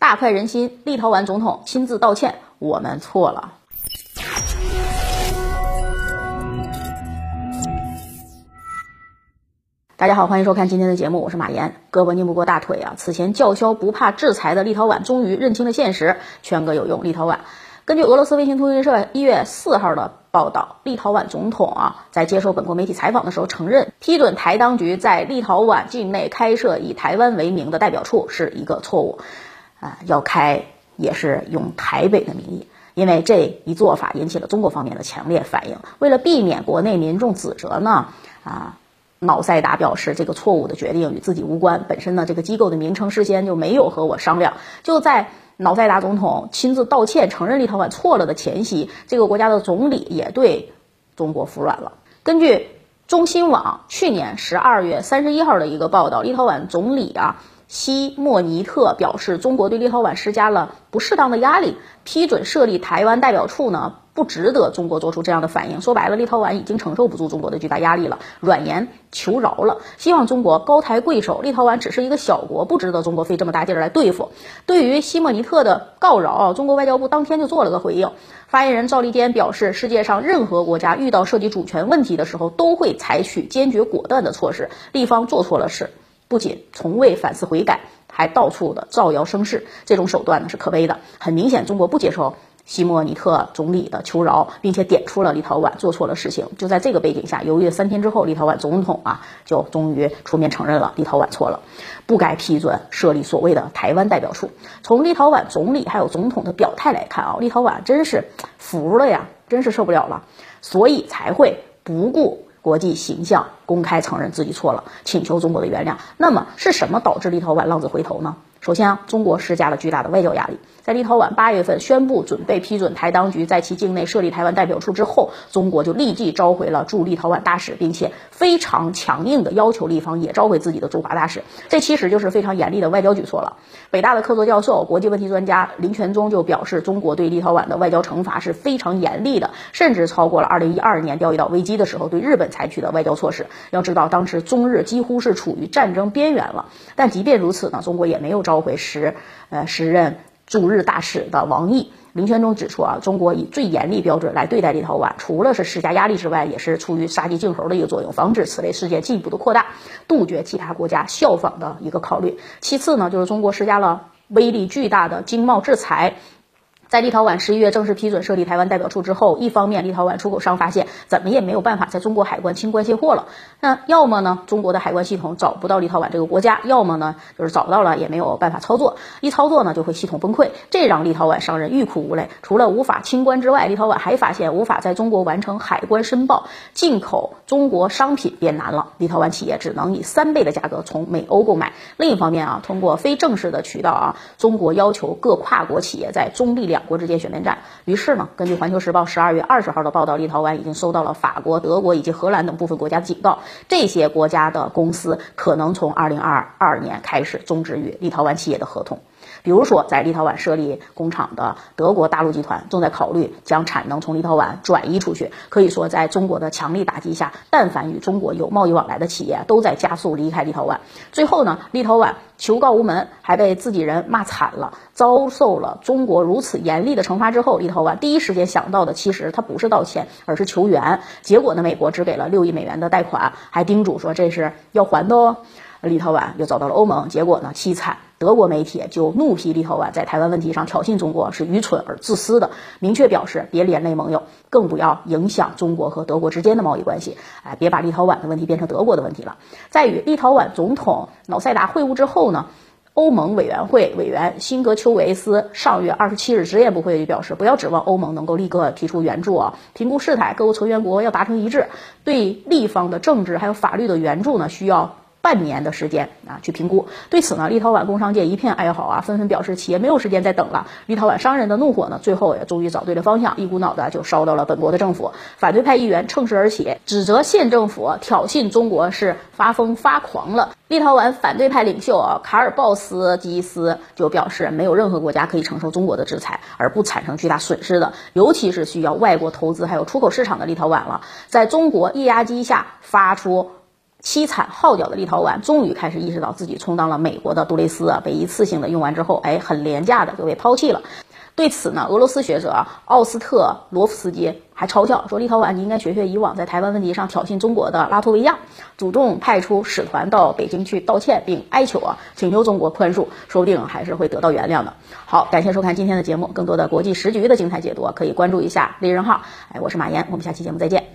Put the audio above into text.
大快人心，立陶宛总统亲自道歉，我们错了。大家好，欢迎收看今天的节目，我是马岩。胳膊拧不过大腿啊！此前叫嚣不怕制裁的立陶宛，终于认清了现实，劝哥有用。立陶宛根据俄罗斯卫星通讯社一月四号的报道，立陶宛总统啊在接受本国媒体采访的时候承认，批准台当局在立陶宛境内开设以台湾为名的代表处是一个错误，啊，要开也是用台北的名义，因为这一做法引起了中国方面的强烈反应。为了避免国内民众指责呢，啊。瑙塞达表示，这个错误的决定与自己无关。本身呢，这个机构的名称事先就没有和我商量。就在瑙塞达总统亲自道歉、承认立陶宛错了的前夕，这个国家的总理也对中国服软了。根据中新网去年十二月三十一号的一个报道，立陶宛总理啊西莫尼特表示，中国对立陶宛施加了不适当的压力，批准设立台湾代表处呢。不值得中国做出这样的反应。说白了，立陶宛已经承受不住中国的巨大压力了，软言求饶了，希望中国高抬贵手。立陶宛只是一个小国，不值得中国费这么大劲儿来对付。对于西莫尼特的告饶，中国外交部当天就做了个回应。发言人赵立坚表示，世界上任何国家遇到涉及主权问题的时候，都会采取坚决果断的措施。立方做错了事，不仅从未反思悔改，还到处的造谣生事，这种手段呢是可悲的。很明显，中国不接受。西莫尼特总理的求饶，并且点出了立陶宛做错了事情。就在这个背景下，犹豫了三天之后，立陶宛总统啊就终于出面承认了立陶宛错了，不该批准设立所谓的台湾代表处。从立陶宛总理还有总统的表态来看啊，立陶宛真是服了呀，真是受不了了，所以才会不顾国际形象，公开承认自己错了，请求中国的原谅。那么是什么导致立陶宛浪子回头呢？首先啊，中国施加了巨大的外交压力。在立陶宛八月份宣布准备批准台当局在其境内设立台湾代表处之后，中国就立即召回了驻立陶宛大使，并且非常强硬的要求立方也召回自己的驻华大使。这其实就是非常严厉的外交举措了。北大的客座教授、国际问题专家林权忠就表示，中国对立陶宛的外交惩罚是非常严厉的，甚至超过了2012年钓鱼岛危机的时候对日本采取的外交措施。要知道，当时中日几乎是处于战争边缘了。但即便如此呢，中国也没有召回时呃时任。驻日大使的王毅，林权忠指出啊，中国以最严厉标准来对待立陶宛，除了是施加压力之外，也是出于杀鸡儆猴的一个作用，防止此类事件进一步的扩大，杜绝其他国家效仿的一个考虑。其次呢，就是中国施加了威力巨大的经贸制裁。在立陶宛十一月正式批准设立台湾代表处之后，一方面立陶宛出口商发现怎么也没有办法在中国海关清关卸货了，那要么呢中国的海关系统找不到立陶宛这个国家，要么呢就是找到了也没有办法操作，一操作呢就会系统崩溃，这让立陶宛商人欲哭无泪。除了无法清关之外，立陶宛还发现无法在中国完成海关申报，进口中国商品变难了，立陶宛企业只能以三倍的价格从美欧购买。另一方面啊，通过非正式的渠道啊，中国要求各跨国企业在中立两。国之间选边站，于是呢，根据环球时报十二月二十号的报道，立陶宛已经收到了法国、德国以及荷兰等部分国家的警告，这些国家的公司可能从二零二二年开始终止与立陶宛企业的合同。比如说，在立陶宛设立工厂的德国大陆集团正在考虑将产能从立陶宛转移出去。可以说，在中国的强力打击下，但凡与中国有贸易往来的企业都在加速离开立陶宛。最后呢，立陶宛求告无门，还被自己人骂惨了，遭受了中国如此严厉的惩罚之后，立陶宛第一时间想到的其实他不是道歉，而是求援。结果呢，美国只给了六亿美元的贷款，还叮嘱说这是要还的哦。立陶宛又遭到了欧盟，结果呢凄惨。德国媒体就怒批立陶宛在台湾问题上挑衅中国是愚蠢而自私的，明确表示别连累盟友，更不要影响中国和德国之间的贸易关系。哎，别把立陶宛的问题变成德国的问题了。在与立陶宛总统瑙塞达会晤之后呢，欧盟委员会委员辛格丘维斯上月二十七日直言不讳地表示，不要指望欧盟能够立刻提出援助啊，评估事态，各国成员国要达成一致，对立方的政治还有法律的援助呢，需要。半年的时间啊，去评估。对此呢，立陶宛工商界一片哀嚎啊，纷纷表示企业没有时间再等了。立陶宛商人的怒火呢，最后也终于找对了方向，一股脑的就烧到了本国的政府。反对派议员乘势而起，指责县政府挑衅中国是发疯发狂了。立陶宛反对派领袖啊，卡尔鲍斯基斯就表示，没有任何国家可以承受中国的制裁而不产生巨大损失的，尤其是需要外国投资还有出口市场的立陶宛了，在中国液压机下发出。凄惨号角的立陶宛终于开始意识到自己充当了美国的杜蕾斯啊，被一次性的用完之后，哎，很廉价的就被抛弃了。对此呢，俄罗斯学者奥斯特罗夫斯基还嘲笑说，立陶宛你应该学学以往在台湾问题上挑衅中国的拉脱维亚，主动派出使团到北京去道歉，并哀求啊，请求中国宽恕，说不定还是会得到原谅的。好，感谢收看今天的节目，更多的国际时局的精彩解读可以关注一下利人号。哎，我是马岩，我们下期节目再见。